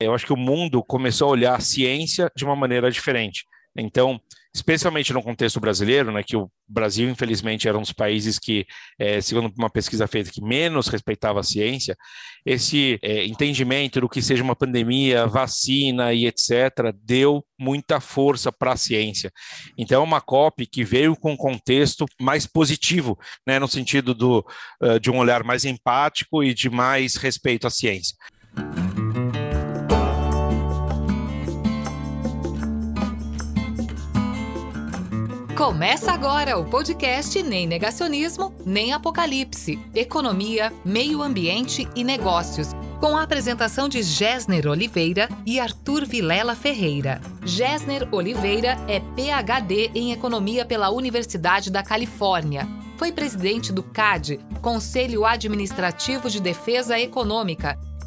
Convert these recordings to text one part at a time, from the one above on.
eu acho que o mundo começou a olhar a ciência de uma maneira diferente. Então, especialmente no contexto brasileiro, né, que o Brasil, infelizmente, era um dos países que, é, segundo uma pesquisa feita, que menos respeitava a ciência, esse é, entendimento do que seja uma pandemia, vacina e etc., deu muita força para a ciência. Então, é uma COP que veio com um contexto mais positivo, né, no sentido do, uh, de um olhar mais empático e de mais respeito à ciência. Começa agora o podcast Nem Negacionismo, Nem Apocalipse. Economia, Meio Ambiente e Negócios. Com a apresentação de Gessner Oliveira e Arthur Vilela Ferreira. Gessner Oliveira é PhD em Economia pela Universidade da Califórnia. Foi presidente do CAD, Conselho Administrativo de Defesa Econômica,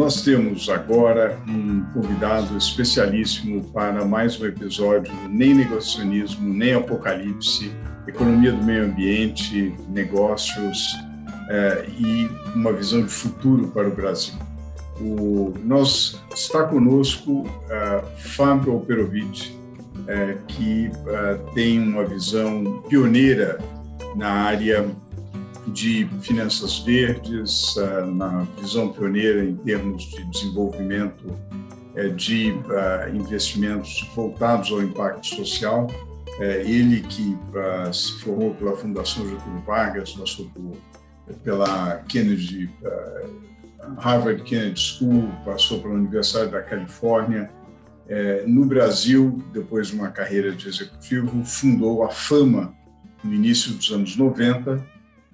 Nós temos agora um convidado especialíssimo para mais um episódio Nem Negacionismo, Nem Apocalipse, Economia do Meio Ambiente, Negócios é, e uma visão de futuro para o Brasil. O, nós, está conosco uh, Fábio Operovic, uh, que uh, tem uma visão pioneira na área de finanças verdes, eh, na visão pioneira em termos de desenvolvimento eh, de eh, investimentos voltados ao impacto social. Ele que se formou pela Fundação Getúlio Vargas, passou pela Kennedy, Harvard Kennedy School, passou pela Universidade da Califórnia. No Brasil, depois de uma carreira de executivo, fundou a Fama no início dos anos 90,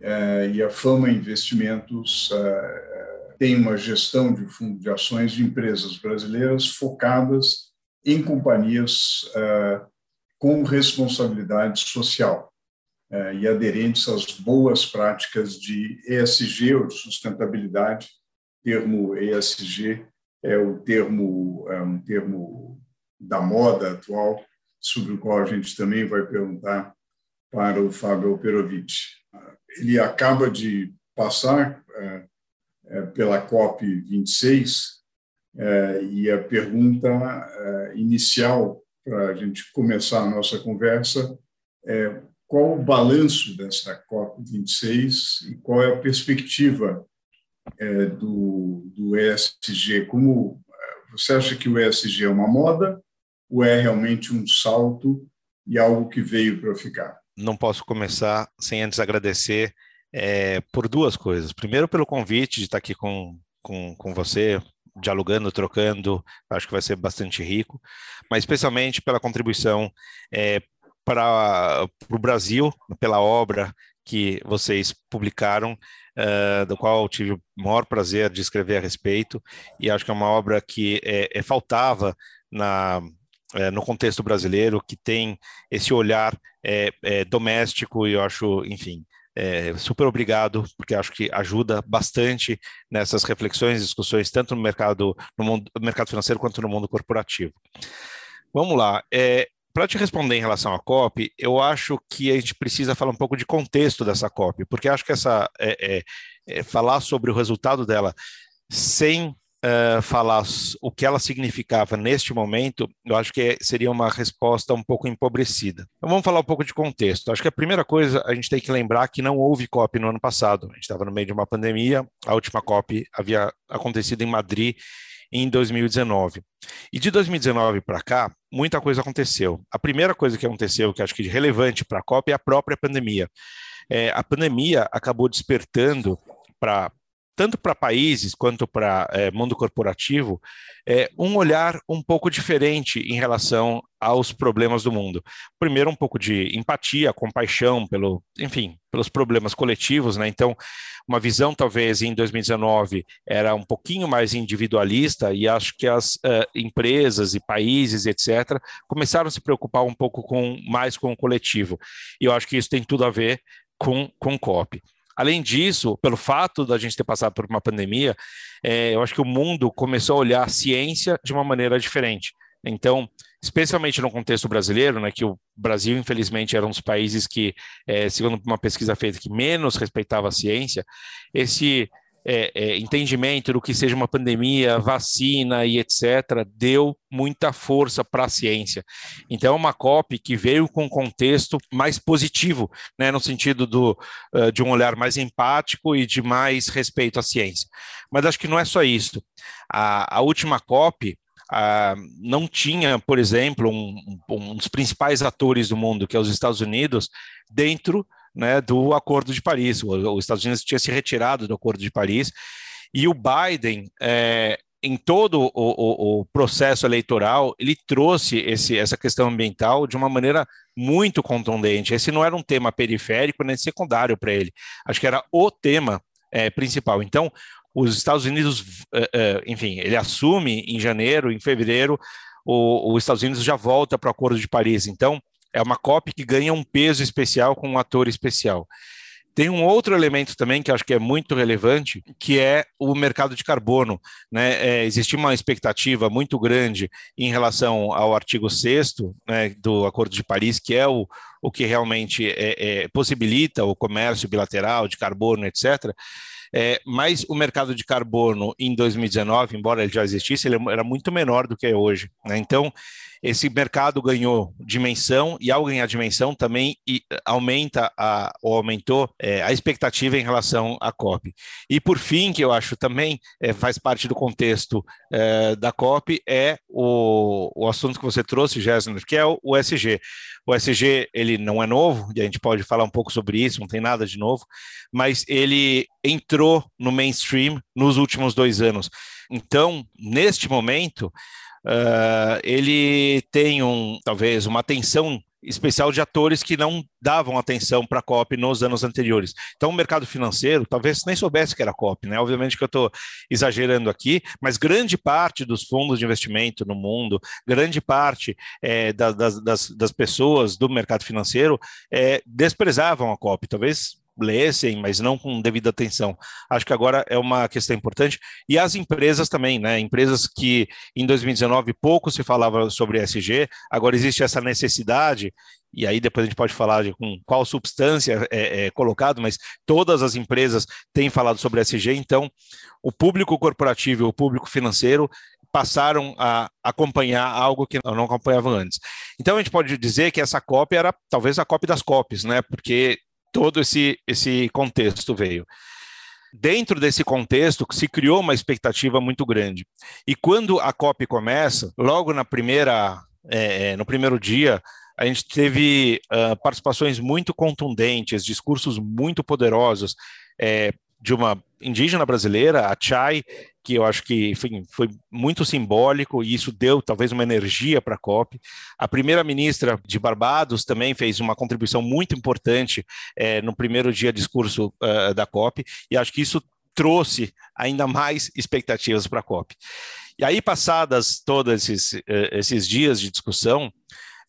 é, e a Fama Investimentos é, tem uma gestão de fundo de ações de empresas brasileiras focadas em companhias com responsabilidade social e aderentes às boas práticas de ESG ou de sustentabilidade. O termo ESG é o termo é um termo da moda atual, sobre o qual a gente também vai perguntar para o Fábio Perovic ele acaba de passar é, é, pela COP 26 é, e a pergunta inicial para a gente começar a nossa conversa é qual o balanço dessa COP 26 e qual é a perspectiva do, do ESG? Como você acha que o ESG é uma moda ou é realmente um salto e algo que veio para ficar? Não posso começar sem antes agradecer é, por duas coisas. Primeiro, pelo convite de estar aqui com, com, com você, dialogando, trocando, acho que vai ser bastante rico, mas especialmente pela contribuição é, para o Brasil, pela obra que vocês publicaram, uh, do qual eu tive o maior prazer de escrever a respeito, e acho que é uma obra que é, é faltava na, é, no contexto brasileiro, que tem esse olhar é, é, doméstico, e eu acho, enfim, é, super obrigado, porque acho que ajuda bastante nessas reflexões, discussões, tanto no mercado, no mundo, mercado financeiro quanto no mundo corporativo. Vamos lá. É, para te responder em relação à COP, eu acho que a gente precisa falar um pouco de contexto dessa COP, porque acho que essa é, é, é falar sobre o resultado dela sem uh, falar o que ela significava neste momento, eu acho que seria uma resposta um pouco empobrecida. Então vamos falar um pouco de contexto. Acho que a primeira coisa a gente tem que lembrar que não houve COP no ano passado. A gente estava no meio de uma pandemia, a última COP havia acontecido em Madrid em 2019. E de 2019 para cá, muita coisa aconteceu. A primeira coisa que aconteceu, que acho que é relevante para a COP, é a própria pandemia. É, a pandemia acabou despertando para tanto para países quanto para é, mundo corporativo, é, um olhar um pouco diferente em relação aos problemas do mundo. Primeiro, um pouco de empatia, compaixão pelo, enfim, pelos problemas coletivos, né? Então, uma visão talvez em 2019 era um pouquinho mais individualista e acho que as uh, empresas e países, etc, começaram a se preocupar um pouco com mais com o coletivo. E eu acho que isso tem tudo a ver com com COP. Além disso, pelo fato da gente ter passado por uma pandemia, é, eu acho que o mundo começou a olhar a ciência de uma maneira diferente. Então, especialmente no contexto brasileiro, né, que o Brasil, infelizmente, era um dos países que, é, segundo uma pesquisa feita, que menos respeitava a ciência, esse é, é, entendimento do que seja uma pandemia, vacina e etc., deu muita força para a ciência. Então, é uma COP que veio com um contexto mais positivo, né, no sentido do, uh, de um olhar mais empático e de mais respeito à ciência. Mas acho que não é só isso. A, a última COP, Uh, não tinha, por exemplo, um, um, dos principais atores do mundo, que é os Estados Unidos, dentro né, do Acordo de Paris. Os Estados Unidos tinha se retirado do Acordo de Paris e o Biden, é, em todo o, o, o, processo eleitoral, ele trouxe esse, essa questão ambiental de uma maneira muito contundente. Esse não era um tema periférico nem secundário para ele. Acho que era o tema é, principal. Então, os Estados Unidos, é, é, enfim, ele assume em janeiro, em fevereiro, os Estados Unidos já volta para o Acordo de Paris. Então, é uma cópia que ganha um peso especial com um ator especial. Tem um outro elemento também que acho que é muito relevante, que é o mercado de carbono. Né? É, existe uma expectativa muito grande em relação ao artigo 6 né, do Acordo de Paris, que é o, o que realmente é, é, possibilita o comércio bilateral de carbono, etc. É, mas o mercado de carbono em 2019, embora ele já existisse, ele era muito menor do que é hoje. Né? Então, esse mercado ganhou dimensão e ao ganhar dimensão também aumenta a, ou aumentou é, a expectativa em relação à COP. E por fim, que eu acho também é, faz parte do contexto é, da COP, é o, o assunto que você trouxe, Gessner, que é o, o SG. O SG ele não é novo, e a gente pode falar um pouco sobre isso, não tem nada de novo, mas ele entrou no mainstream nos últimos dois anos. Então, neste momento, uh, ele tem um talvez uma atenção especial de atores que não davam atenção para a COP nos anos anteriores. Então, o mercado financeiro talvez nem soubesse que era COP, né? Obviamente que eu estou exagerando aqui, mas grande parte dos fundos de investimento no mundo, grande parte é, das, das, das, pessoas do mercado financeiro é, desprezavam a COP. Talvez lessem, mas não com devida atenção. Acho que agora é uma questão importante. E as empresas também, né? Empresas que em 2019 pouco se falava sobre ESG, agora existe essa necessidade e aí depois a gente pode falar de com qual substância é, é, colocado, mas todas as empresas têm falado sobre ESG, então o público corporativo o público financeiro passaram a acompanhar algo que não acompanhavam antes. Então a gente pode dizer que essa cópia era talvez a cópia das cópias, né? Porque todo esse, esse contexto veio. Dentro desse contexto, se criou uma expectativa muito grande. E quando a COP começa, logo na primeira, é, é no primeiro dia, a gente teve uh, participações muito contundentes, discursos muito poderosos é, de uma indígena brasileira, a Chai, que eu acho que enfim, foi muito simbólico e isso deu talvez uma energia para a COP. A primeira-ministra de Barbados também fez uma contribuição muito importante é, no primeiro dia discurso uh, da COP e acho que isso trouxe ainda mais expectativas para a COP. E aí, passadas todos esses, uh, esses dias de discussão,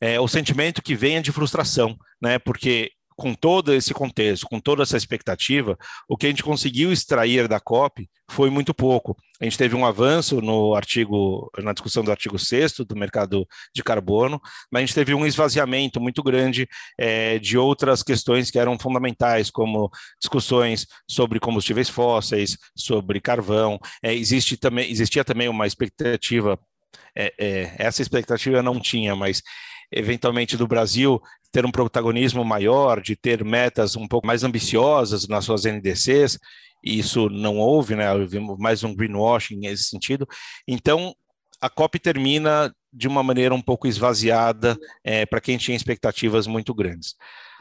é, o sentimento que vem é de frustração, né? Porque com todo esse contexto, com toda essa expectativa, o que a gente conseguiu extrair da COP foi muito pouco. A gente teve um avanço no artigo, na discussão do artigo 6 do mercado de carbono, mas a gente teve um esvaziamento muito grande é, de outras questões que eram fundamentais, como discussões sobre combustíveis fósseis, sobre carvão. É, existe também, existia também uma expectativa, é, é essa expectativa não tinha, mas eventualmente do Brasil ter um protagonismo maior, de ter metas um pouco mais ambiciosas nas suas NDCs, e isso não houve, né? Houve mais um greenwashing nesse sentido. Então, a COP termina de uma maneira um pouco esvaziada é, para quem tinha expectativas muito grandes.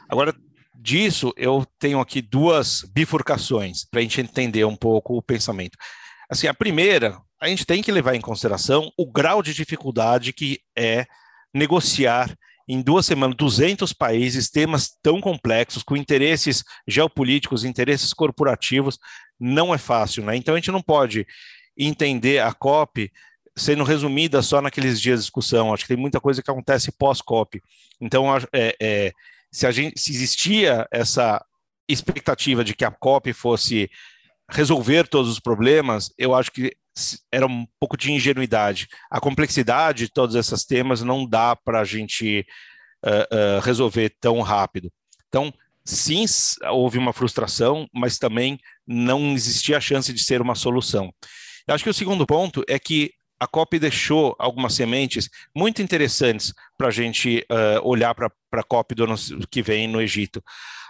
Agora, disso, eu tenho aqui duas bifurcações para a gente entender um pouco o pensamento. Assim, a primeira, a gente tem que levar em consideração o grau de dificuldade que é negociar em duas semanas 200 países, temas tão complexos, com interesses geopolíticos, interesses corporativos, não é fácil, né? Então a gente não pode entender a COP sendo resumida só naqueles dias de discussão. Acho que tem muita coisa que acontece pós-COP. Então, é, é, se, gente, se existia essa expectativa de que a COP fosse resolver todos os problemas, eu acho que era um pouco de ingenuidade. A complexidade de todos esses temas não dá para a gente uh, uh, resolver tão rápido. Então, sim, houve uma frustração, mas também não existia a chance de ser uma solução. Eu acho que o segundo ponto é que a COP deixou algumas sementes muito interessantes para a gente uh, olhar para a COP do ano que vem no Egito.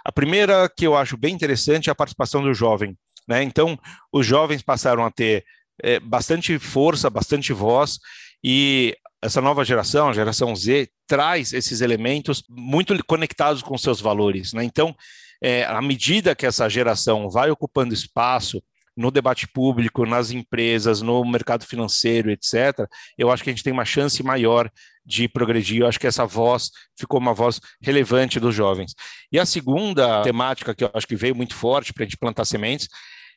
A primeira que eu acho bem interessante é a participação do jovem. Né? Então, os jovens passaram a ter é, bastante força, bastante voz, e essa nova geração, a geração Z, traz esses elementos muito conectados com seus valores. Né? Então, é, à medida que essa geração vai ocupando espaço no debate público, nas empresas, no mercado financeiro, etc., eu acho que a gente tem uma chance maior de progredir. Eu acho que essa voz ficou uma voz relevante dos jovens. E a segunda temática que eu acho que veio muito forte para a gente plantar sementes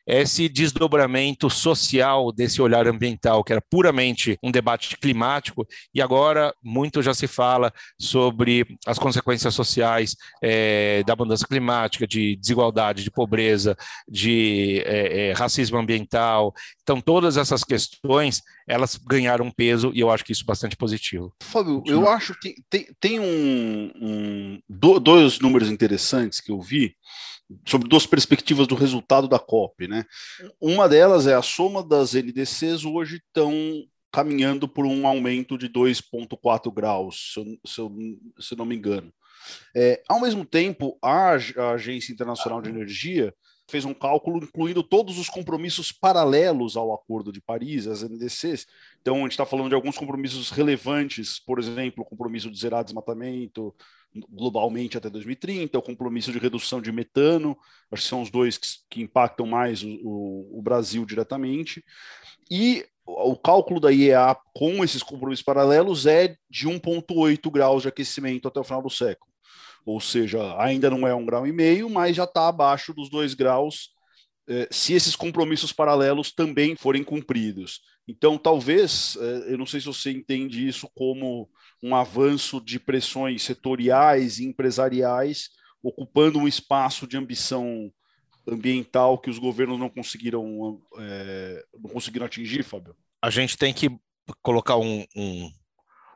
esse desdobramento social desse olhar ambiental, que era puramente um debate climático, e agora muito já se fala sobre as consequências sociais é, da mudança climática, de desigualdade, de pobreza, de é, é, racismo ambiental. Então, todas essas questões elas ganharam peso e eu acho que isso é bastante positivo. Fábio, eu acho que tem, tem um, um, dois números interessantes que eu vi sobre duas perspectivas do resultado da COP, né? Uma delas é a soma das NDCs hoje estão caminhando por um aumento de 2,4 graus, se eu, se, eu, se eu não me engano. É, ao mesmo tempo, a, a Agência Internacional de Energia fez um cálculo incluindo todos os compromissos paralelos ao Acordo de Paris, as NDCs. Então, a gente está falando de alguns compromissos relevantes, por exemplo, o compromisso de zerar desmatamento globalmente até 2030, o compromisso de redução de metano, acho que são os dois que, que impactam mais o, o, o Brasil diretamente. E o cálculo da IEA com esses compromissos paralelos é de 1,8 graus de aquecimento até o final do século ou seja, ainda não é um grau e meio, mas já está abaixo dos dois graus eh, se esses compromissos paralelos também forem cumpridos. Então, talvez, eh, eu não sei se você entende isso como um avanço de pressões setoriais e empresariais, ocupando um espaço de ambição ambiental que os governos não conseguiram, é, não conseguiram atingir, Fábio? A gente tem que colocar um, um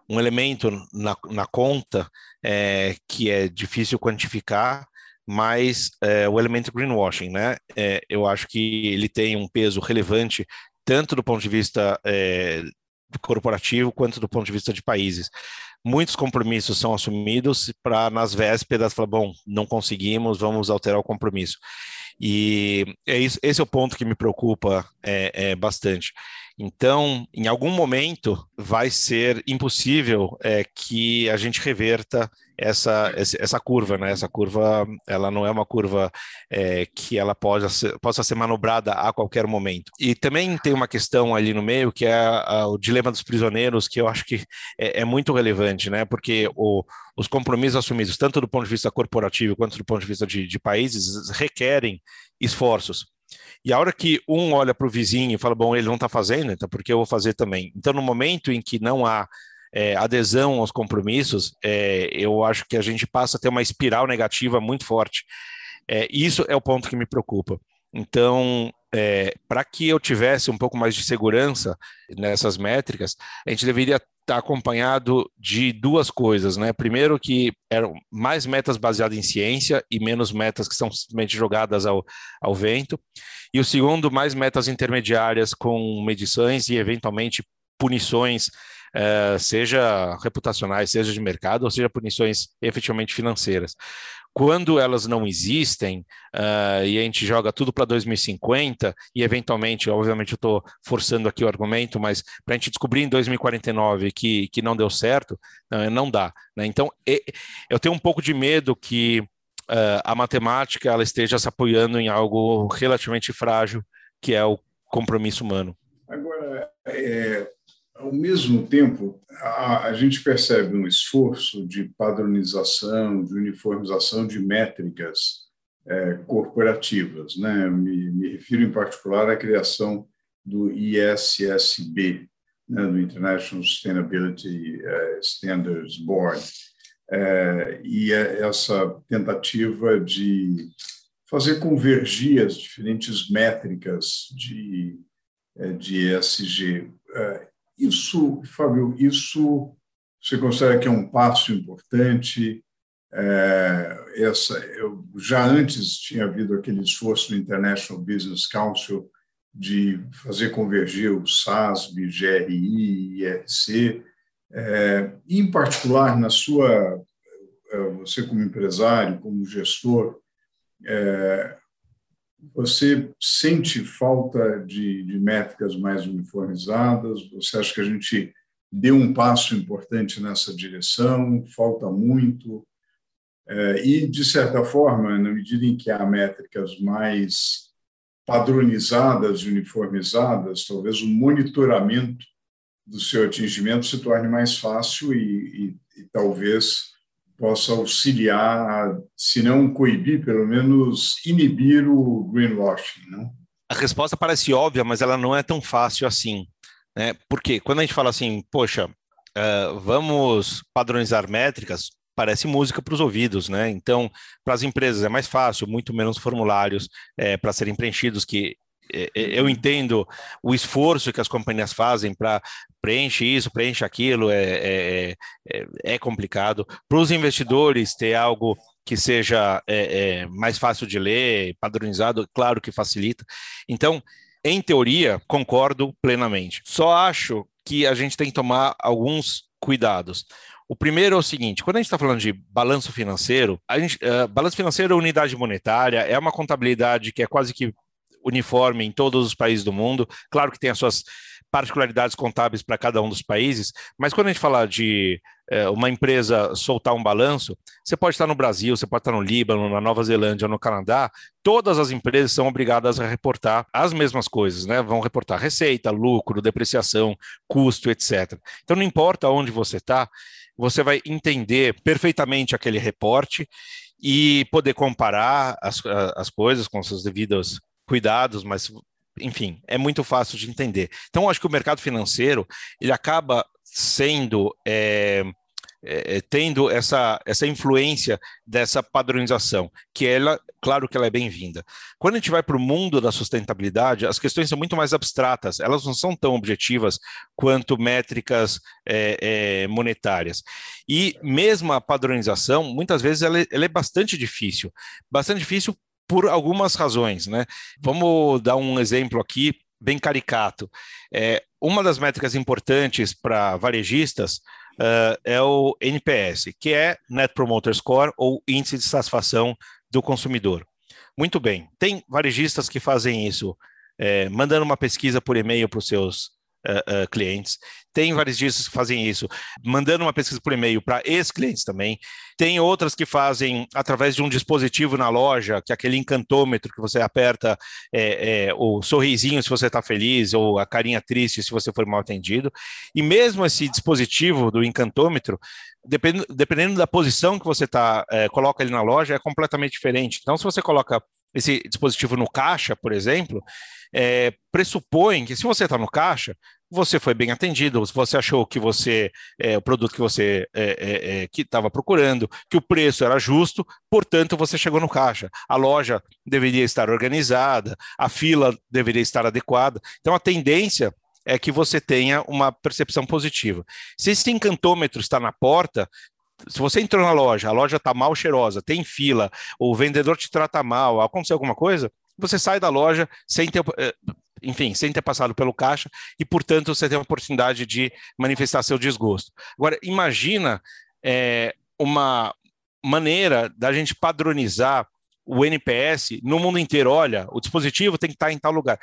um elemento na, na conta é, que é difícil quantificar, mas é, o elemento greenwashing, né? É, eu acho que ele tem um peso relevante tanto do ponto de vista é, corporativo quanto do ponto de vista de países. Muitos compromissos são assumidos para nas vésperas falar, bom, não conseguimos, vamos alterar o compromisso. E é isso, esse é o ponto que me preocupa é, é bastante. Então, em algum momento, vai ser impossível é, que a gente reverta essa, essa curva, né? Essa curva, ela não é uma curva é, que ela possa ser, possa ser manobrada a qualquer momento. E também tem uma questão ali no meio que é a, o dilema dos prisioneiros, que eu acho que é, é muito relevante, né? Porque o, os compromissos assumidos, tanto do ponto de vista corporativo quanto do ponto de vista de, de países, requerem esforços. E a hora que um olha para o vizinho e fala, bom, ele não está fazendo, então por que eu vou fazer também? Então, no momento em que não há é, adesão aos compromissos, é, eu acho que a gente passa a ter uma espiral negativa muito forte. É, isso é o ponto que me preocupa. Então, é, para que eu tivesse um pouco mais de segurança nessas métricas, a gente deveria estar acompanhado de duas coisas, né? Primeiro que eram mais metas baseadas em ciência e menos metas que são simplesmente jogadas ao, ao vento. E o segundo, mais metas intermediárias com medições e eventualmente punições, uh, seja reputacionais, seja de mercado, ou seja punições efetivamente financeiras. Quando elas não existem uh, e a gente joga tudo para 2050 e eventualmente, obviamente eu estou forçando aqui o argumento, mas para a gente descobrir em 2049 que, que não deu certo, não dá. Né? Então, eu tenho um pouco de medo que uh, a matemática ela esteja se apoiando em algo relativamente frágil, que é o compromisso humano. Agora, é, ao mesmo tempo, a, a, gente percebe um esforço de padronização, de uniformização de métricas é, corporativas. Né? Me, me, refiro em particular à criação do ISSB, né, do International Sustainability uh, Standards Board, é, e é essa tentativa de fazer convergir as diferentes métricas de, é, de ESG. Isso, Fábio, isso você considera que é um passo importante? É, essa, eu, já antes tinha havido aquele esforço do International Business Council de fazer convergir o SASB, GRI, IRC, é, em particular na sua, é, você como empresário, como gestor, é, você sente falta de, de métricas mais uniformizadas? Você acha que a gente deu um passo importante nessa direção? Falta muito? É, e, de certa forma, na medida em que há métricas mais padronizadas e uniformizadas, talvez o monitoramento do seu atingimento se torne mais fácil e, e, e talvez possa auxiliar, se não coibir, pelo menos inibir o greenwashing, não? A resposta parece óbvia, mas ela não é tão fácil assim, né? Porque quando a gente fala assim, poxa, uh, vamos padronizar métricas, parece música para os ouvidos, né? Então, para as empresas é mais fácil, muito menos formulários é, para serem preenchidos, que eu entendo o esforço que as companhias fazem para preencher isso, preenche aquilo, é, é, é, é complicado. Para os investidores ter algo que seja é, é, mais fácil de ler, padronizado, claro que facilita. Então, em teoria, concordo plenamente. Só acho que a gente tem que tomar alguns cuidados. O primeiro é o seguinte: quando a gente está falando de balanço financeiro, a gente, uh, balanço financeiro é unidade monetária, é uma contabilidade que é quase que uniforme em todos os países do mundo. Claro que tem as suas particularidades contábeis para cada um dos países, mas quando a gente fala de é, uma empresa soltar um balanço, você pode estar no Brasil, você pode estar no Líbano, na Nova Zelândia, no Canadá, todas as empresas são obrigadas a reportar as mesmas coisas, né? Vão reportar receita, lucro, depreciação, custo, etc. Então não importa onde você está, você vai entender perfeitamente aquele reporte e poder comparar as, as coisas com seus devidos cuidados, mas enfim, é muito fácil de entender. Então, acho que o mercado financeiro ele acaba sendo é, é, tendo essa, essa influência dessa padronização, que ela, claro que ela é bem-vinda. Quando a gente vai para o mundo da sustentabilidade, as questões são muito mais abstratas, elas não são tão objetivas quanto métricas é, é, monetárias. E mesmo a padronização, muitas vezes, ela, é, ela é bastante difícil. Bastante difícil por algumas razões, né? Vamos dar um exemplo aqui bem caricato. É, uma das métricas importantes para varejistas uh, é o NPS, que é Net Promoter Score ou Índice de Satisfação do Consumidor. Muito bem, tem varejistas que fazem isso, é, mandando uma pesquisa por e-mail para os seus uh, uh, clientes. Tem varejistas que fazem isso, mandando uma pesquisa por e-mail para ex-clientes também. Tem outras que fazem através de um dispositivo na loja, que é aquele encantômetro que você aperta é, é, o sorrisinho se você está feliz, ou a carinha triste se você for mal atendido. E mesmo esse dispositivo do encantômetro, dependendo, dependendo da posição que você tá, é, coloca ele na loja, é completamente diferente. Então, se você coloca esse dispositivo no caixa, por exemplo, é, pressupõe que se você está no caixa, você foi bem atendido, você achou que você é, o produto que você é, é, é que estava procurando, que o preço era justo, portanto você chegou no caixa. A loja deveria estar organizada, a fila deveria estar adequada. Então a tendência é que você tenha uma percepção positiva. Se esse encantômetro está na porta, se você entrou na loja, a loja está mal cheirosa, tem fila, o vendedor te trata mal, aconteceu alguma coisa, você sai da loja sem ter, eh, enfim, sem ter passado pelo caixa e, portanto, você tem a oportunidade de manifestar seu desgosto. Agora, imagina é, uma maneira da gente padronizar o NPS no mundo inteiro. Olha, o dispositivo tem que estar em tal lugar.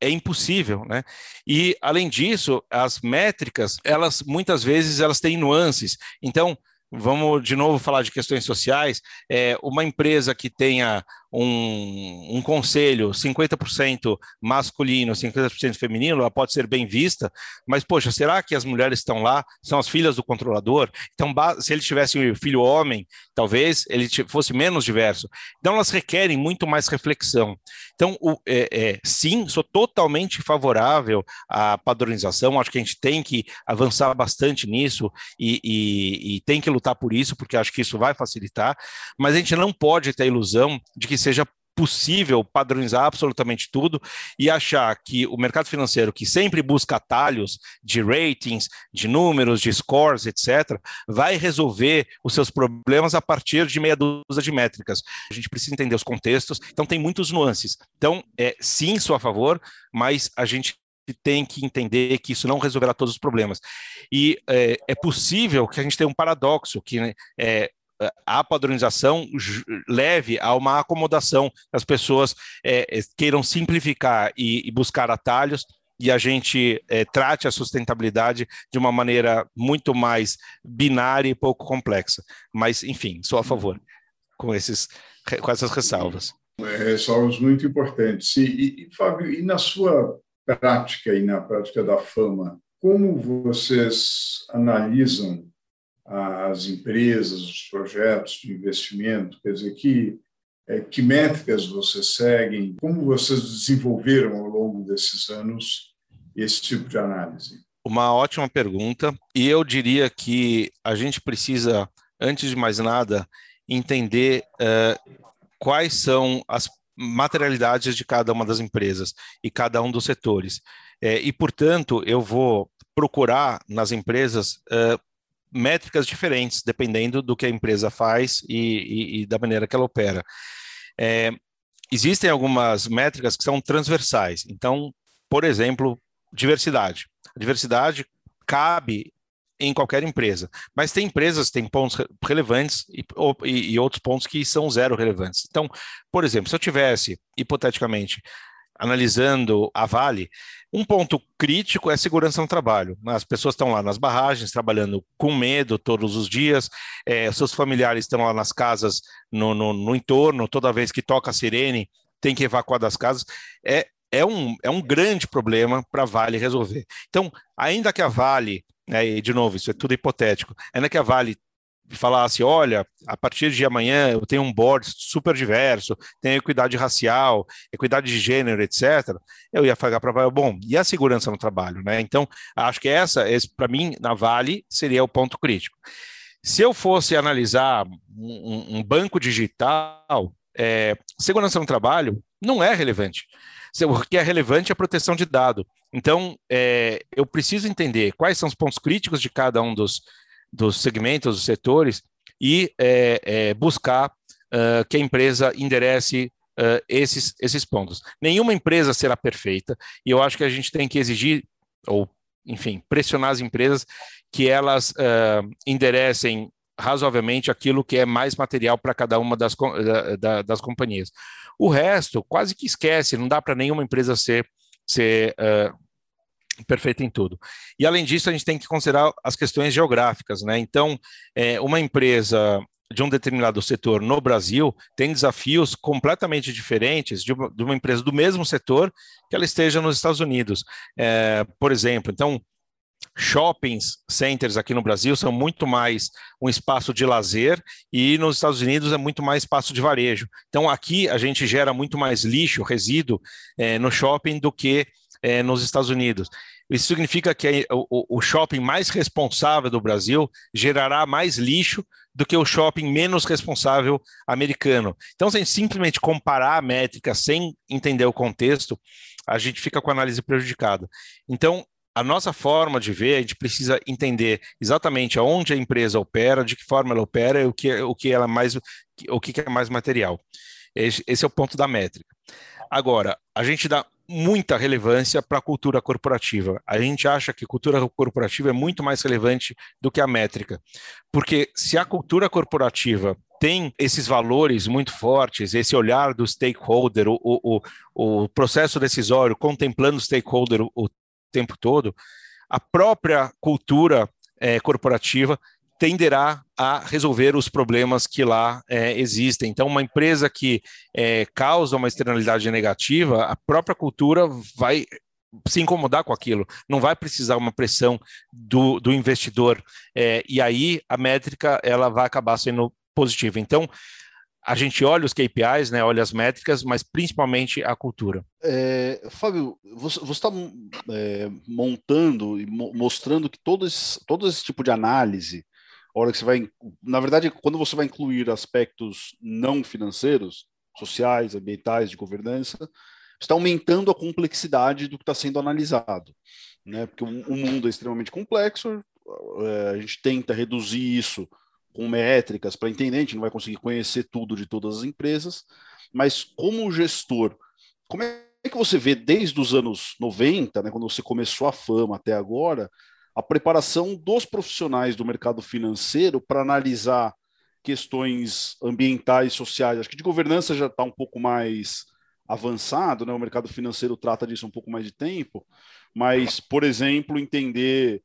É impossível, né? E além disso, as métricas, elas muitas vezes elas têm nuances. Então, vamos de novo falar de questões sociais, é, uma empresa que tenha um, um conselho 50% masculino, 50% feminino, ela pode ser bem vista, mas, poxa, será que as mulheres estão lá, são as filhas do controlador? Então, se ele tivesse um filho homem, talvez ele fosse menos diverso. Então, elas requerem muito mais reflexão. Então, o, é, é, sim, sou totalmente favorável à padronização, acho que a gente tem que avançar bastante nisso e, e, e tem que lutar por isso, porque acho que isso vai facilitar, mas a gente não pode ter a ilusão de que seja possível padronizar absolutamente tudo e achar que o mercado financeiro, que sempre busca atalhos de ratings, de números, de scores, etc., vai resolver os seus problemas a partir de meia dúzia de métricas. A gente precisa entender os contextos, então tem muitos nuances. Então, é, sim, sou a favor, mas a gente tem que entender que isso não resolverá todos os problemas. E é, é possível que a gente tenha um paradoxo, que né, é, a padronização leve a uma acomodação, as pessoas é, queiram simplificar e, e, buscar atalhos e a gente é, trate a sustentabilidade de uma maneira muito mais binária e pouco complexa. Mas, enfim, sou a favor com, esses, com essas ressalvas. É, ressalvas muito importantes. E, e, Fábio, e na sua prática e na prática da fama, como vocês analisam as empresas, os projetos de investimento? Quer dizer, que, é, que métricas vocês seguem? Como vocês desenvolveram ao longo desses anos esse tipo de análise? Uma ótima pergunta. E eu diria que a gente precisa, antes de mais nada, entender uh, quais são as materialidades de cada uma das empresas e cada um dos setores. É, e, portanto, eu vou procurar nas empresas uh, métricas diferentes, dependendo do que a empresa faz e, e, e da maneira que ela opera. É, existem algumas métricas que são transversais. Então, por exemplo, diversidade. A diversidade cabe em qualquer empresa, mas tem empresas que têm pontos relevantes e, e, outros pontos que são zero relevantes. Então, por exemplo, se eu tivesse, hipoteticamente, analisando a Vale, um ponto crítico é a segurança no trabalho. As pessoas estão lá nas barragens, trabalhando com medo todos os dias, é, seus familiares estão lá nas casas, no, no, no, entorno, toda vez que toca a sirene, tem que evacuar das casas. É, é, um, é um grande problema para a Vale resolver. Então, ainda que a Vale, né, e de novo, isso é tudo hipotético, ainda que a Vale falasse, olha, a partir de amanhã eu tenho um board super diverso, tenho equidade racial, equidade de gênero, etc., eu ia pagar para bom, e a segurança no trabalho, né? Então, acho que essa, para mim, na Vale, seria o ponto crítico. Se eu fosse analisar um, um banco digital, é, segurança no trabalho não é relevante. O que é relevante é a proteção de dado. Então, é, eu preciso entender quais são os pontos críticos de cada um dos, dos segmentos, dos setores, e é, é, buscar uh, que a empresa enderece uh, esses, esses pontos. Nenhuma empresa será perfeita, e eu acho que a gente tem que exigir, ou, enfim, pressionar as empresas que elas uh, enderecem razoavelmente aquilo que é mais material para cada uma das, da, das companhias. O resto, quase que esquece, não dá para nenhuma empresa ser, ser uh, perfeito em tudo. E além disso, a gente tem que considerar as questões geográficas, né? Então, é, uma empresa de um determinado setor no Brasil tem desafios completamente diferentes de uma, de uma empresa do mesmo setor que ela esteja nos Estados Unidos. É, por exemplo, então, shoppings centers aqui no Brasil são muito mais um espaço de lazer e nos Estados Unidos é muito mais espaço de varejo. Então, aqui a gente gera muito mais lixo, resíduo é, no shopping do que é, nos Estados Unidos. Isso significa que o, shopping mais responsável do Brasil gerará mais lixo do que o shopping menos responsável americano. Então, se a gente simplesmente comparar a métrica sem entender o contexto, a gente fica com a análise prejudicada. Então, a nossa forma de ver, a gente precisa entender exatamente aonde a empresa opera, de que forma ela opera e o que, o que ela mais, o que é mais material. Esse é o ponto da métrica. Agora, a gente dá muita relevância para a cultura corporativa. A gente acha que cultura corporativa é muito mais relevante do que a métrica, porque se a cultura corporativa tem esses valores muito fortes, esse olhar do stakeholder, o, o, o processo decisório contemplando o stakeholder o, o tempo todo, a própria cultura é, corporativa tenderá a resolver os problemas que lá é, existem. Então, uma empresa que é, causa uma externalidade negativa, a própria cultura vai se incomodar com aquilo, não vai precisar uma pressão do, do investidor, é, e aí a métrica ela vai acabar sendo positiva. Então, a gente olha os KPIs, né, olha as métricas, mas principalmente a cultura. É, Fábio, você está é, montando e mo mostrando que todo esse, todo esse tipo de análise, hora que você vai, na verdade, quando você vai incluir aspectos não financeiros, sociais, ambientais, de governança, está aumentando a complexidade do que está sendo analisado, né? Porque o, o mundo é extremamente complexo, é, a gente tenta reduzir isso com métricas para entender, a gente não vai conseguir conhecer tudo de todas as empresas, mas como gestor, como é que você vê desde os anos 90, né, quando você começou a fama até agora, a preparação dos profissionais do mercado financeiro para analisar questões ambientais, sociais? Acho que de governança já está um pouco mais avançado, né? O mercado financeiro trata disso um pouco mais de tempo, mas, por exemplo, entender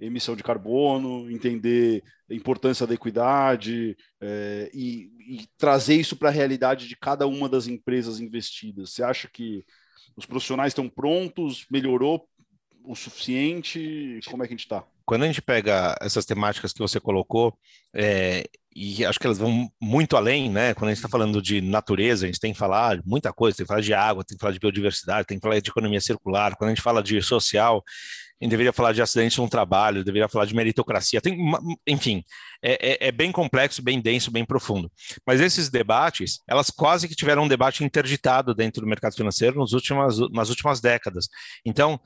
emissão de carbono, entender a importância da equidade é, e, e, trazer isso para a realidade de cada uma das empresas investidas. Você acha que os profissionais estão prontos? Melhorou o suficiente? Como é que a gente está? Quando a gente pega essas temáticas que você colocou, é, e acho que elas vão muito além, né? Quando a gente está falando de natureza, a gente tem que falar muita coisa, tem que falar de água, tem que falar de biodiversidade, tem que falar de economia circular. Quando a gente fala de social, a gente deveria falar de acidentes no trabalho, deveria falar de meritocracia, tem, enfim, é, é, é, bem complexo, bem denso, bem profundo. Mas esses debates, elas quase que tiveram um debate interditado dentro do mercado financeiro nos últimas, nas últimas décadas. Então,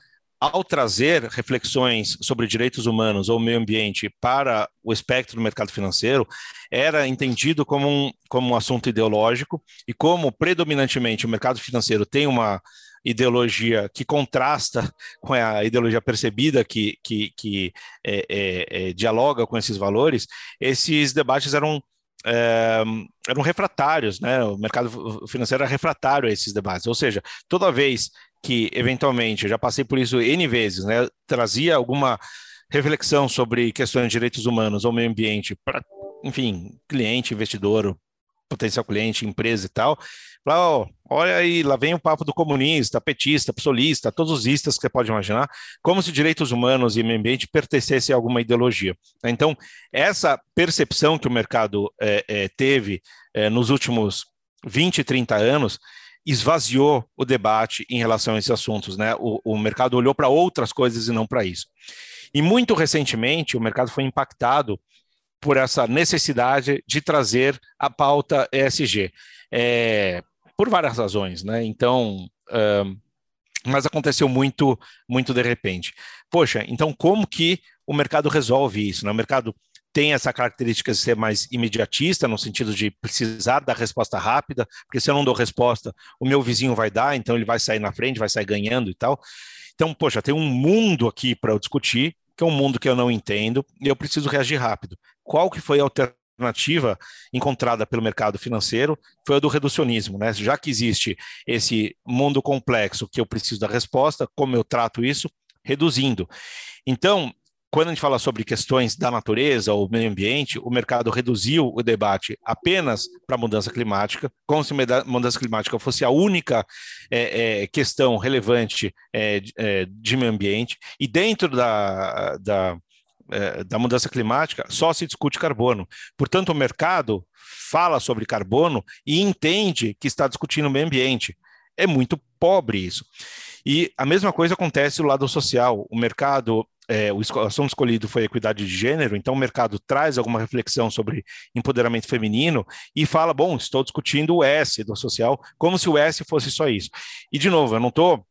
ao trazer reflexões sobre direitos humanos ou meio ambiente para o espectro do mercado financeiro, era entendido como um, como um assunto ideológico e como predominantemente o mercado financeiro tem uma ideologia que contrasta com a ideologia percebida que, que, que é, é, é, dialoga com esses valores, esses debates eram é, eram refratários, né? O mercado financeiro era refratário a esses debates, ou seja, toda vez que eventualmente, já passei por isso N vezes, né? Trazia alguma reflexão sobre questões de direitos humanos ou meio ambiente para, enfim, cliente, investidor, potencial cliente, empresa e tal. Falar, oh, olha aí, lá vem o papo do comunista, petista, psolista, todos os istas que você pode imaginar, como se direitos humanos e meio ambiente pertencessem a alguma ideologia. Então, essa percepção que o mercado é, é, teve é, nos últimos 20, 30 anos esvaziou o debate em relação a esses assuntos, né? O, o mercado olhou para outras coisas e não para isso. E muito recentemente, o mercado foi impactado por essa necessidade de trazer a pauta ESG, é, por várias razões, né? Então, mas aconteceu muito, muito de repente. Poxa, então como que o mercado resolve isso? Né? O mercado tem essa característica de ser mais imediatista, no sentido de precisar da resposta rápida, porque se eu não dou resposta, o meu vizinho vai dar, então ele vai sair na frente, vai sair ganhando e tal. Então, poxa, tem um mundo aqui para eu discutir, que é um mundo que eu não entendo, e eu preciso reagir rápido. Qual que foi a alternativa encontrada pelo mercado financeiro? Foi a do reducionismo, né? Já que existe esse mundo complexo que eu preciso da resposta, como eu trato isso? Reduzindo. Então, quando a gente fala sobre questões da natureza ou meio ambiente, o mercado reduziu o debate apenas para a mudança climática, como se a mudança climática fosse a única é, é, questão relevante é, é de meio ambiente, e dentro da, da, é, da mudança climática só se discute carbono. Portanto, o mercado fala sobre carbono e entende que está discutindo o meio ambiente. É muito pobre isso. E a mesma coisa acontece do lado social. O mercado é, o assunto escolhido foi equidade de gênero, então o mercado traz alguma reflexão sobre empoderamento feminino e fala, bom, estou discutindo o S do social, como se o S fosse só isso. E, de novo, eu não estou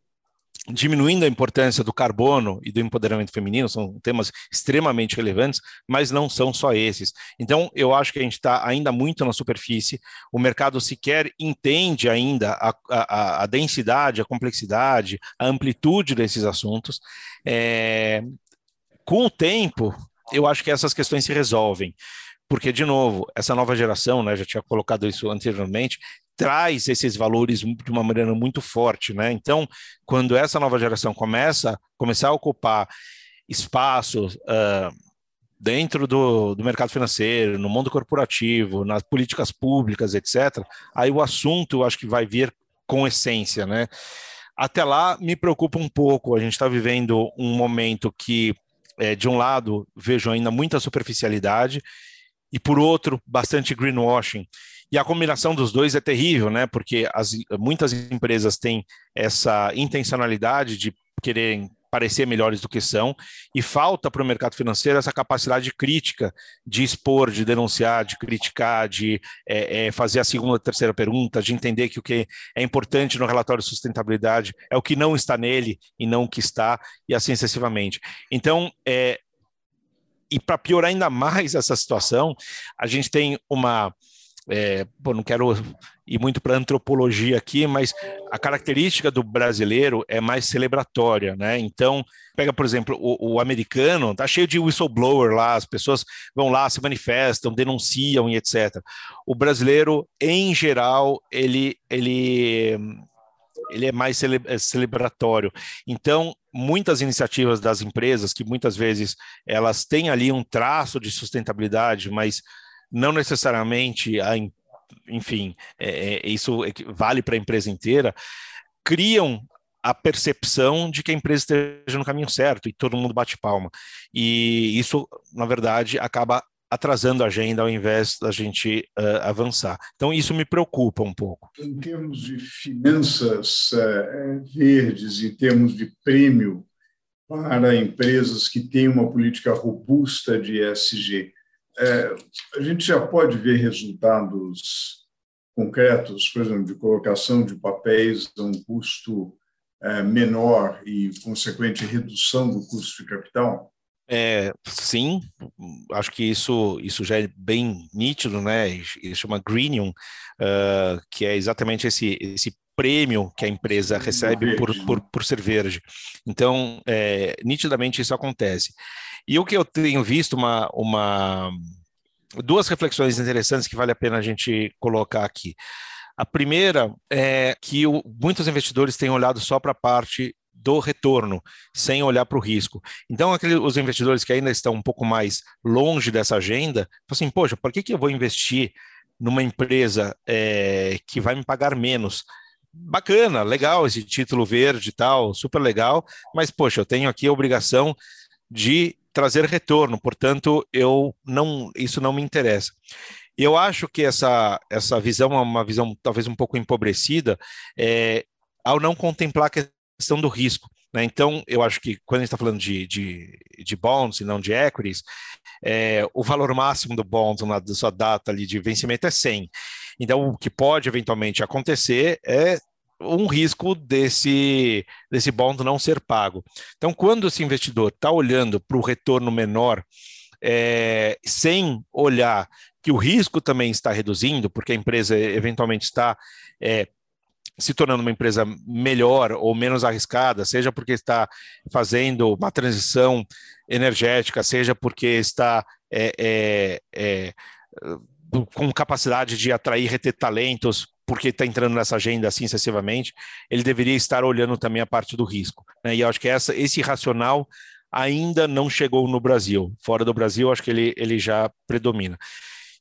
diminuindo a importância do carbono e do empoderamento feminino, são temas extremamente relevantes, mas não são só esses. Então, eu acho que a gente está ainda muito na superfície, o mercado sequer entende ainda a, a, a densidade, a complexidade, a amplitude desses assuntos. É, com o tempo, eu acho que essas questões se resolvem. Porque, de novo, essa nova geração, né, já tinha colocado isso anteriormente, traz esses valores de uma maneira muito forte, né? Então, quando essa nova geração começa começar a ocupar espaços uh, dentro do, do mercado financeiro, no mundo corporativo, nas políticas públicas, etc., aí o assunto eu acho que vai vir com essência, né? Até lá me preocupa um pouco. A gente está vivendo um momento que, é, de um lado, vejo ainda muita superficialidade e, por outro, bastante greenwashing. E a combinação dos dois é terrível, né? Porque as, muitas empresas têm essa intencionalidade de quererem parecer melhores do que são, e falta para o mercado financeiro essa capacidade crítica de expor, de denunciar, de criticar, de é, é, fazer a segunda, terceira pergunta, de entender que o que é importante no relatório de sustentabilidade é o que não está nele e não o que está, e assim sucessivamente. Então, é, e para piorar ainda mais essa situação, a gente tem uma é, pô, não quero ir muito para antropologia aqui, mas a característica do brasileiro é mais celebratória, né? Então, pega, por exemplo, o, o, americano, tá cheio de whistleblower lá, as pessoas vão lá, se manifestam, denunciam e etc. O brasileiro, em geral, ele, ele, ele é mais cele, é celebratório. Então, muitas iniciativas das empresas, que muitas vezes elas têm ali um traço de sustentabilidade, mas não necessariamente, a, enfim, é, é, isso vale para a empresa inteira, criam a percepção de que a empresa esteja no caminho certo e todo mundo bate palma. E isso, na verdade, acaba atrasando a agenda ao invés da gente uh, avançar. Então, isso me preocupa um pouco. Em termos de finanças uh, verdes, em termos de prêmio para empresas que têm uma política robusta de ESG, é, a gente já pode ver resultados concretos, por exemplo, de colocação de papéis a um custo é, menor e consequente redução do custo de capital? É, sim, acho que isso, isso já é bem nítido, né? Isso chama Greenium, uh, que é exatamente esse, esse prêmio que a empresa recebe por, por, por ser verde. Então, é, nitidamente isso acontece. E o que eu tenho visto, uma, uma duas reflexões interessantes que vale a pena a gente colocar aqui. A primeira é que o, muitos investidores têm olhado só para a parte do retorno, sem olhar para o risco. Então, aqueles, os investidores que ainda estão um pouco mais longe dessa agenda, assim, poxa, por que, que eu vou investir numa empresa é, que vai me pagar menos? Bacana, legal esse título verde e tal, super legal, mas, poxa, eu tenho aqui a obrigação de trazer retorno, portanto, eu não, isso não me interessa. Eu acho que essa, essa visão é uma visão talvez um pouco empobrecida é, ao não contemplar a questão do risco. Né? Então, eu acho que quando a gente está falando de, de, de, bonds e não de equities, é, o valor máximo do bond na sua data ali de vencimento é 100. Então, o que pode eventualmente acontecer é um risco desse, desse bond não ser pago. Então, quando esse investidor está olhando para o retorno menor, é, sem olhar que o risco também está reduzindo, porque a empresa eventualmente está é, se tornando uma empresa melhor ou menos arriscada, seja porque está fazendo uma transição energética, seja porque está é, é, é com capacidade de atrair e reter talentos porque está entrando nessa agenda assim excessivamente, ele deveria estar olhando também a parte do risco. Né? E eu acho que essa, esse racional ainda não chegou no Brasil. Fora do Brasil, acho que ele, ele já predomina.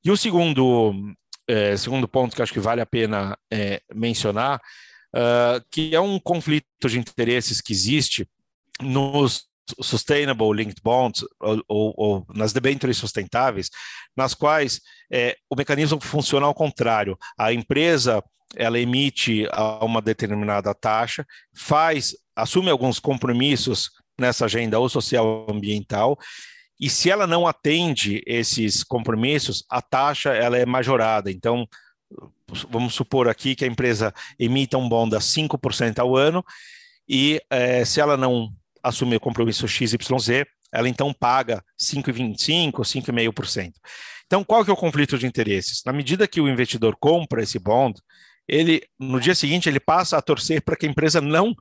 E o segundo, é, segundo ponto que acho que vale a pena é, mencionar, uh, que é um conflito de interesses que existe nos Sustainable Linked Bonds ou, ou, ou nas debêntures sustentáveis, nas quais é, o mecanismo funciona ao contrário. A empresa ela emite a uma determinada taxa, faz, assume alguns compromissos nessa agenda ou social ambiental, e se ela não atende esses compromissos, a taxa ela é majorada. Então, vamos supor aqui que a empresa emita um bond a 5% ao ano, e é, se ela não assumir o compromisso XYZ, ela então paga 5,25%, 5,5%. Então, qual que é o conflito de interesses? Na medida que o investidor compra esse bond, ele, no dia seguinte, ele passa a torcer para que a empresa não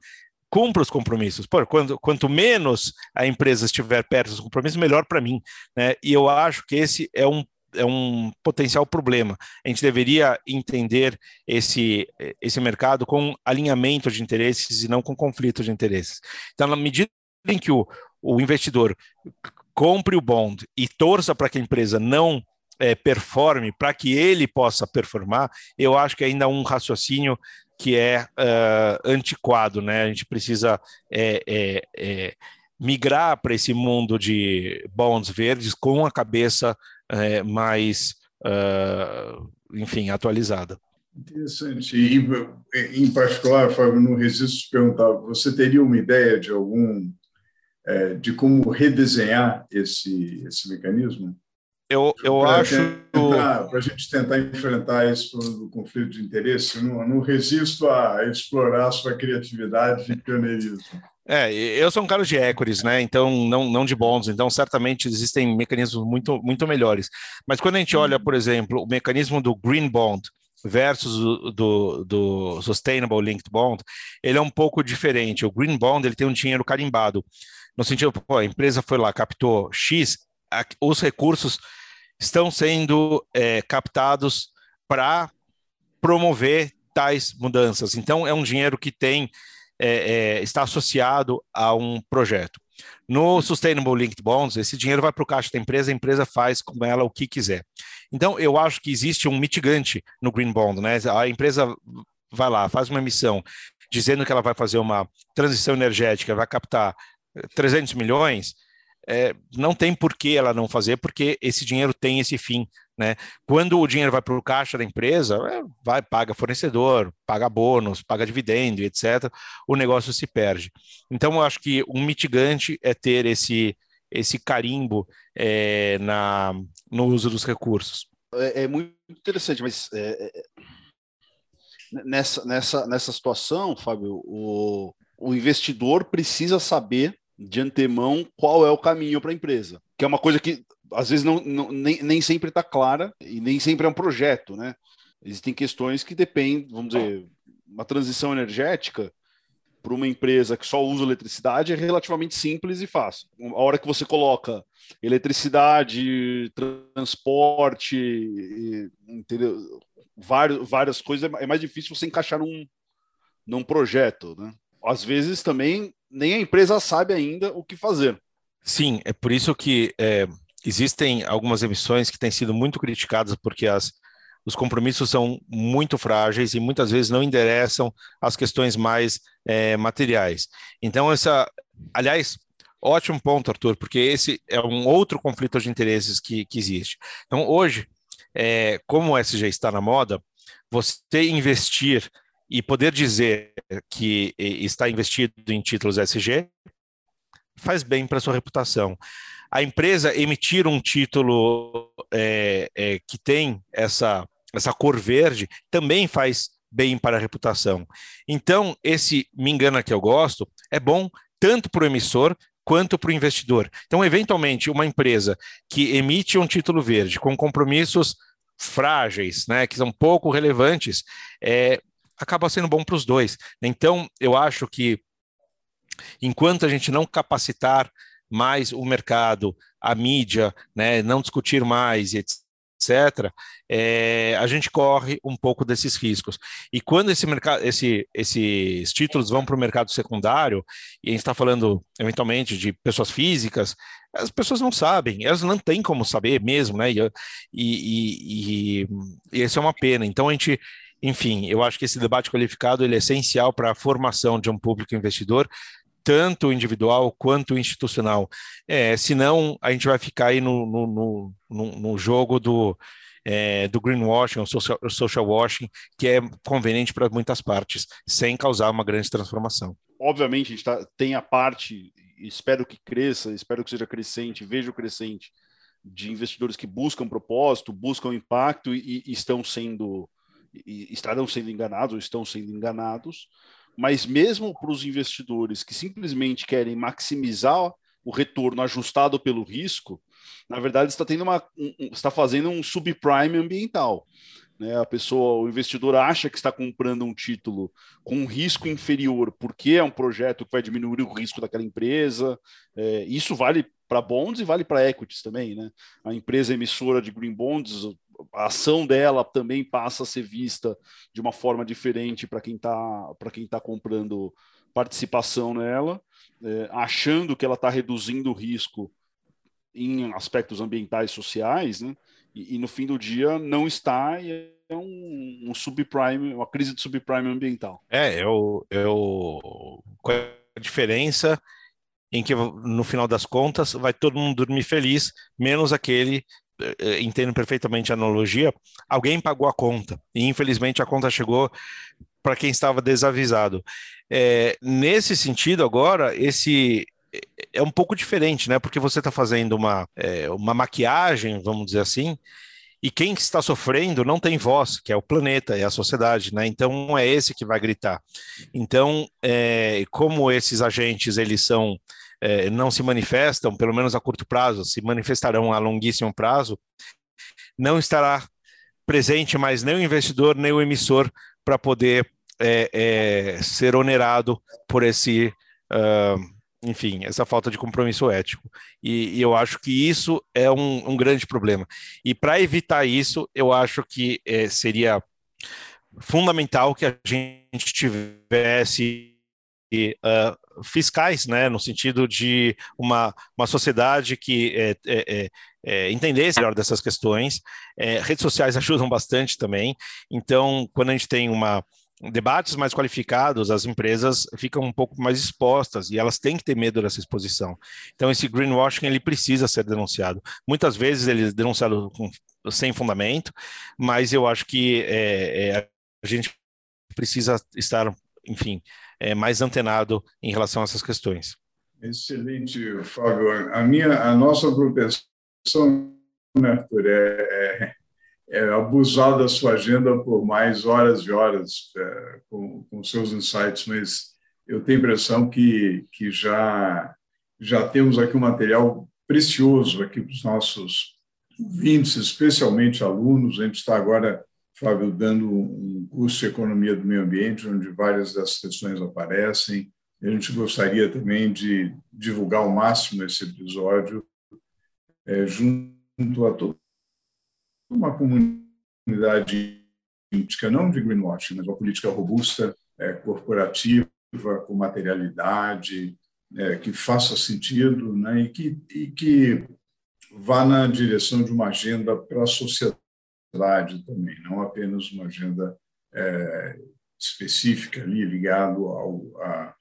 cumpra os compromissos. Pô, quando, quanto menos a empresa estiver perto dos compromissos, melhor para mim. Né? E eu acho que esse é um é um potencial problema. A gente deveria entender esse, esse mercado com alinhamento de interesses e não com conflito de interesses. Então, na medida em que o, o investidor compre o bond e torça para que a empresa não é, performe, para que ele possa performar, eu acho que ainda é um raciocínio que é uh, antiquado, né? A gente precisa é, é, é migrar para esse mundo de bonds verdes com a cabeça é, mais, uh, enfim, atualizada. Interessante. E, em particular, Fábio, no registro perguntar, você teria uma ideia de algum de como redesenhar esse esse mecanismo? Eu, eu acho. Para a gente tentar enfrentar esse do conflito de interesse, não, não resisto a explorar sua criatividade e pioneirismo. É, eu sou um cara de equities, né? Então, não, não de bons. Então, certamente existem mecanismos muito, muito melhores. Mas quando a gente olha, por exemplo, o mecanismo do Green Bond, versus do, do Sustainable Linked Bond, ele é um pouco diferente. O Green Bond ele tem um dinheiro carimbado, no sentido, pô, a empresa foi lá, captou X, a, os recursos estão sendo é, captados para promover tais mudanças. Então, é um dinheiro que tem é, é, está associado a um projeto. No Sustainable Linked Bonds, esse dinheiro vai para o caixa da empresa, a empresa faz com ela o que quiser. Então, eu acho que existe um mitigante no Green Bond, né? A empresa vai lá, faz uma emissão dizendo que ela vai fazer uma transição energética, vai captar 300 milhões, é, não tem por que ela não fazer, porque esse dinheiro tem esse fim. Né? Quando o dinheiro vai para o caixa da empresa, é, vai, paga fornecedor, paga bônus, paga dividendo, etc., o negócio se perde. Então, eu acho que um mitigante é ter esse, esse carimbo é, na, no uso dos recursos. É, é muito interessante, mas é, é, nessa, nessa, nessa situação, Fábio, o, o investidor precisa saber de antemão qual é o caminho para a empresa, que é uma coisa que às vezes não, não nem, nem sempre está clara e nem sempre é um projeto, né? Existem questões que dependem, vamos dizer, uma transição energética para uma empresa que só usa eletricidade é relativamente simples e fácil. A hora que você coloca eletricidade, transporte, entendeu? Vários, várias coisas, é mais difícil você encaixar num, num projeto, né? Às vezes também nem a empresa sabe ainda o que fazer. Sim, é por isso que é, existem algumas emissões que têm sido muito criticadas porque as, os compromissos são muito frágeis e muitas vezes não endereçam as questões mais é, materiais. Então, essa, aliás, ótimo ponto, Arthur, porque esse é um outro conflito de interesses que, que existe. Então, hoje, é, como o SG está na moda, você investir e poder dizer que está investido em títulos SG faz bem para sua reputação. A empresa emitir um título é, é, que tem essa, essa cor verde também faz bem para a reputação. Então, esse me engana que eu gosto é bom tanto para o emissor quanto para o investidor. Então, eventualmente, uma empresa que emite um título verde com compromissos frágeis, né, que são pouco relevantes, é, acaba sendo bom para os dois. Então, eu acho que enquanto a gente não capacitar mais o mercado, a mídia, né, não discutir mais, etc., é, a gente corre um pouco desses riscos. E quando esse mercado, esse, esses títulos vão para o mercado secundário, e a gente está falando eventualmente de pessoas físicas, as pessoas não sabem, elas não têm como saber mesmo, né? E, e, e, e isso é uma pena. Então a gente enfim, eu acho que esse debate qualificado ele é essencial para a formação de um público investidor, tanto individual quanto institucional. É, senão, a gente vai ficar aí no, no, no, no jogo do, é, do greenwashing, o social, social washing, que é conveniente para muitas partes, sem causar uma grande transformação. Obviamente, a gente tá, tem a parte, espero que cresça, espero que seja crescente, vejo crescente, de investidores que buscam propósito, buscam impacto e, e estão sendo e estarão sendo enganados ou estão sendo enganados, mas mesmo para os investidores que simplesmente querem maximizar o retorno ajustado pelo risco, na verdade está tendo uma um, está fazendo um subprime ambiental. Né? A pessoa, o investidor acha que está comprando um título com um risco inferior porque é um projeto que vai diminuir o risco daquela empresa. É, isso vale para bonds e vale para equities também, né? A empresa emissora de green bonds a ação dela também passa a ser vista de uma forma diferente para quem está para quem está comprando participação nela, é, achando que ela está reduzindo o risco em aspectos ambientais sociais, né? E, e, no fim do dia não está e é um, um, subprime, uma crise de subprime ambiental. É, eu, eu qual é a diferença em que no final das contas vai todo mundo dormir feliz, menos aquele entendo perfeitamente a analogia, alguém pagou a conta e infelizmente a conta chegou para quem estava desavisado. É, nesse sentido, agora, esse é, é um pouco diferente, né? Porque você está fazendo uma, é, uma maquiagem, vamos dizer assim, e quem está sofrendo não tem voz, que é o planeta, é a sociedade, né? Então é esse que vai gritar. Então, é, como esses agentes eles são é, não se manifestam, pelo menos a curto prazo, se manifestarão a longuíssimo prazo, não estará presente mais nem o investidor nem o emissor para poder é, é, ser onerado por esse, uh, enfim, essa falta de compromisso ético. E, e eu acho que isso é um, um grande problema. E para evitar isso, eu acho que é, seria fundamental que a gente tivesse uh, fiscais, né, no sentido de uma, uma sociedade que é, é, é, é entendesse melhor dessas questões. É, redes sociais ajudam bastante também. Então, quando a gente tem uma debates mais qualificados, as empresas ficam um pouco mais expostas e elas têm que ter medo dessa exposição. Então, esse greenwashing ele precisa ser denunciado. Muitas vezes ele é denunciado com, sem fundamento, mas eu acho que é, é, a gente precisa estar, enfim, é, mais antenado em relação a essas questões. Excelente, Fábio. A minha, a nossa propensão, né, Arthur, é, é é, abusar da sua agenda por mais horas e horas é, com, com seus insights, mas eu tenho a impressão que, que já, já temos aqui um material precioso aqui para os nossos ouvintes, especialmente alunos. A gente está agora, Fábio, dando um curso de Economia do Meio Ambiente, onde várias dessas questões aparecem. A gente gostaria também de divulgar ao máximo esse episódio é, junto a todos uma comunidade política, não de greenwashing, mas uma política robusta, é, corporativa, com materialidade, é, que faça sentido né, e, que, e que vá na direção de uma agenda para a sociedade também, não apenas uma agenda é, específica ali ligado ao a,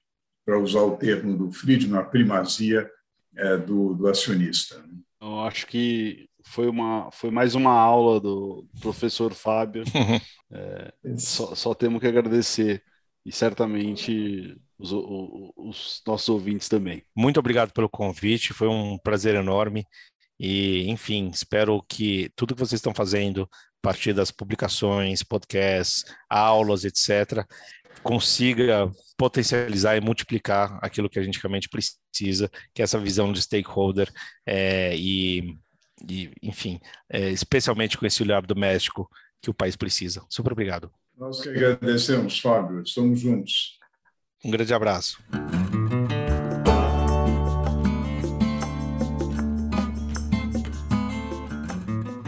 para usar o termo do Friedman, a primazia é, do, do acionista. Né. Eu acho que foi, uma, foi mais uma aula do professor Fábio. é, só, só, temos que agradecer. E certamente os, os, os, nossos ouvintes também. Muito obrigado pelo convite, foi um prazer enorme. E, enfim, espero que tudo que vocês estão fazendo, a partir das publicações, podcasts, aulas, etc., consiga potencializar e multiplicar aquilo que a gente realmente precisa, que é essa visão de stakeholder é, e e, enfim, é, especialmente com esse olhar doméstico que o país precisa. Super obrigado. Nós que agradecemos, Fábio. Estamos juntos. Um grande abraço.